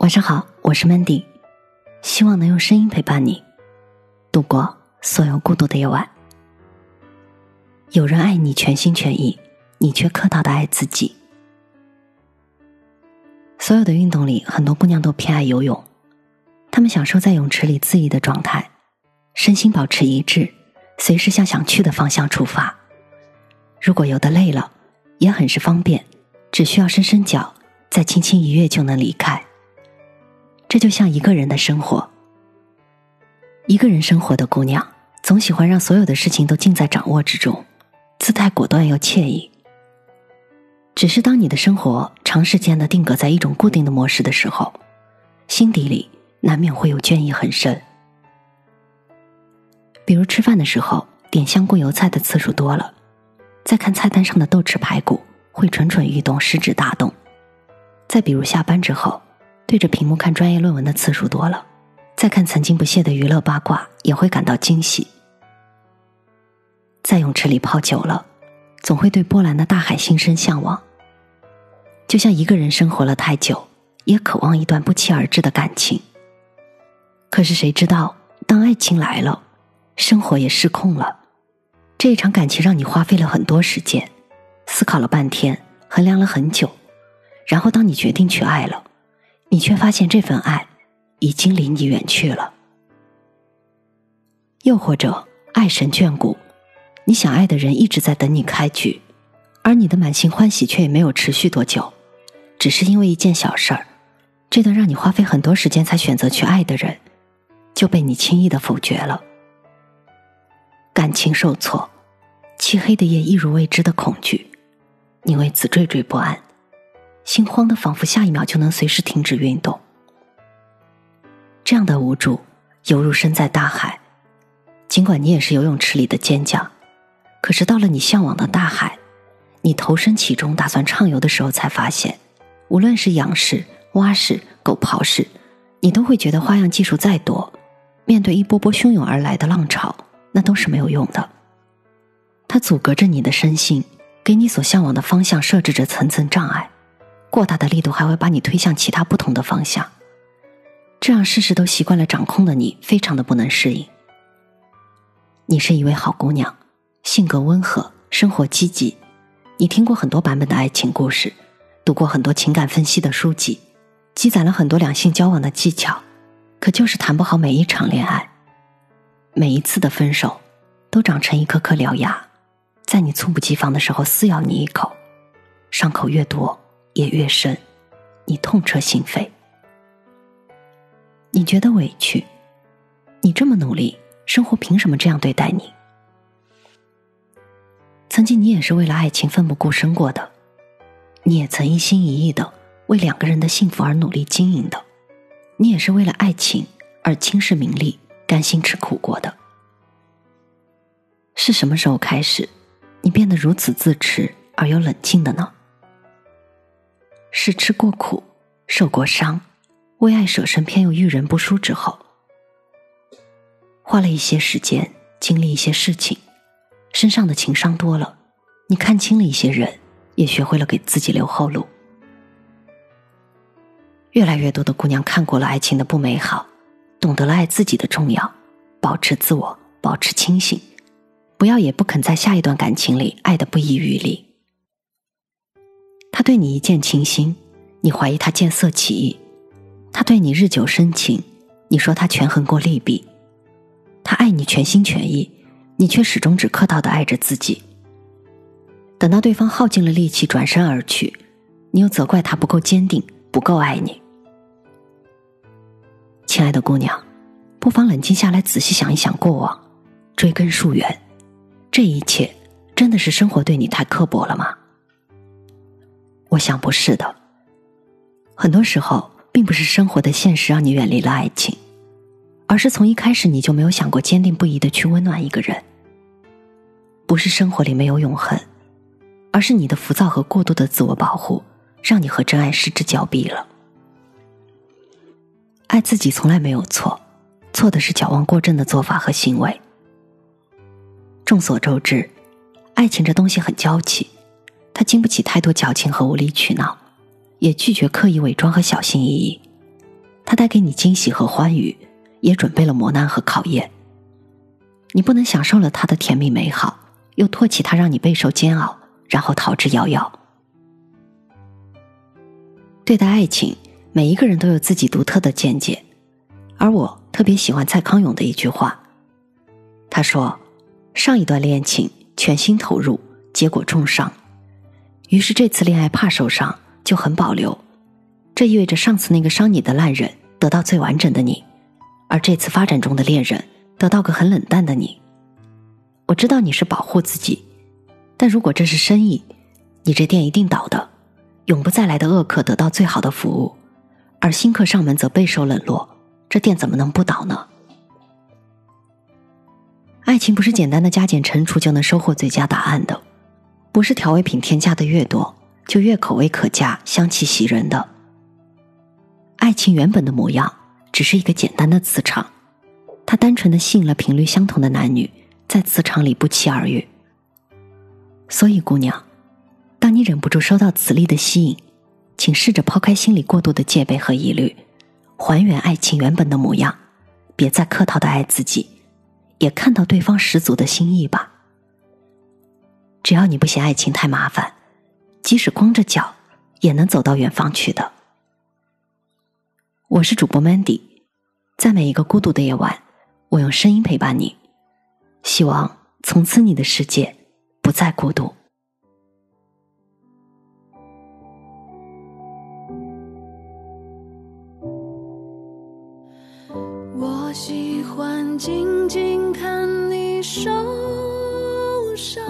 晚上好，我是 Mandy，希望能用声音陪伴你度过所有孤独的夜晚。有人爱你全心全意，你却客套的爱自己。所有的运动里，很多姑娘都偏爱游泳，她们享受在泳池里恣意的状态，身心保持一致，随时向想去的方向出发。如果游得累了，也很是方便，只需要伸伸脚，再轻轻一跃就能离开。这就像一个人的生活，一个人生活的姑娘总喜欢让所有的事情都尽在掌握之中，姿态果断又惬意。只是当你的生活长时间的定格在一种固定的模式的时候，心底里难免会有倦意很深。比如吃饭的时候点香菇油菜的次数多了，再看菜单上的豆豉排骨会蠢蠢欲动，食指大动。再比如下班之后。对着屏幕看专业论文的次数多了，再看曾经不屑的娱乐八卦也会感到惊喜。在泳池里泡久了，总会对波澜的大海心生向往。就像一个人生活了太久，也渴望一段不期而至的感情。可是谁知道，当爱情来了，生活也失控了。这一场感情让你花费了很多时间，思考了半天，衡量了很久，然后当你决定去爱了。你却发现这份爱已经离你远去了，又或者爱神眷顾，你想爱的人一直在等你开局，而你的满心欢喜却也没有持续多久，只是因为一件小事儿，这段让你花费很多时间才选择去爱的人，就被你轻易的否决了。感情受挫，漆黑的夜一如未知的恐惧，你为此惴惴不安。心慌的，仿佛下一秒就能随时停止运动。这样的无助，犹如身在大海。尽管你也是游泳池里的尖将，可是到了你向往的大海，你投身其中，打算畅游的时候，才发现，无论是仰式、蛙式、狗刨式，你都会觉得花样技术再多，面对一波波汹涌而来的浪潮，那都是没有用的。它阻隔着你的身心，给你所向往的方向设置着层层障碍。过大的力度还会把你推向其他不同的方向，这让事事都习惯了掌控的你非常的不能适应。你是一位好姑娘，性格温和，生活积极。你听过很多版本的爱情故事，读过很多情感分析的书籍，积攒了很多两性交往的技巧，可就是谈不好每一场恋爱。每一次的分手，都长成一颗颗獠牙，在你猝不及防的时候撕咬你一口，伤口越多。也越深，你痛彻心扉，你觉得委屈，你这么努力，生活凭什么这样对待你？曾经你也是为了爱情奋不顾身过的，你也曾一心一意的为两个人的幸福而努力经营的，你也是为了爱情而轻视名利、甘心吃苦过的。是什么时候开始，你变得如此自持而又冷静的呢？是吃过苦、受过伤、为爱舍身偏又遇人不淑之后，花了一些时间，经历一些事情，身上的情伤多了，你看清了一些人，也学会了给自己留后路。越来越多的姑娘看过了爱情的不美好，懂得了爱自己的重要，保持自我，保持清醒，不要也不肯在下一段感情里爱的不遗余力。他对你一见倾心，你怀疑他见色起意；他对你日久生情，你说他权衡过利弊；他爱你全心全意，你却始终只客套的爱着自己。等到对方耗尽了力气转身而去，你又责怪他不够坚定，不够爱你。亲爱的姑娘，不妨冷静下来，仔细想一想过往，追根溯源，这一切真的是生活对你太刻薄了吗？我想不是的。很多时候，并不是生活的现实让你远离了爱情，而是从一开始你就没有想过坚定不移的去温暖一个人。不是生活里没有永恒，而是你的浮躁和过度的自我保护，让你和真爱失之交臂了。爱自己从来没有错，错的是矫枉过正的做法和行为。众所周知，爱情这东西很娇气。他经不起太多矫情和无理取闹，也拒绝刻意伪装和小心翼翼，他带给你惊喜和欢愉，也准备了磨难和考验。你不能享受了他的甜蜜美好，又唾弃他让你备受煎熬，然后逃之夭夭。对待爱情，每一个人都有自己独特的见解，而我特别喜欢蔡康永的一句话。他说：“上一段恋情全心投入，结果重伤，于是这次恋爱怕受伤，就很保留。这意味着上次那个伤你的烂人得到最完整的你，而这次发展中的恋人得到个很冷淡的你。我知道你是保护自己，但如果这是生意，你这店一定倒的。永不再来的恶客得到最好的服务，而新客上门则备受冷落，这店怎么能不倒呢？”爱情不是简单的加减乘除就能收获最佳答案的，不是调味品添加的越多就越口味可嘉、香气袭人的。爱情原本的模样只是一个简单的磁场，它单纯的吸引了频率相同的男女，在磁场里不期而遇。所以，姑娘，当你忍不住受到磁力的吸引，请试着抛开心里过度的戒备和疑虑，还原爱情原本的模样，别再客套的爱自己。也看到对方十足的心意吧。只要你不嫌爱情太麻烦，即使光着脚也能走到远方去的。我是主播 Mandy，在每一个孤独的夜晚，我用声音陪伴你，希望从此你的世界不再孤独。我喜欢静静看你受伤，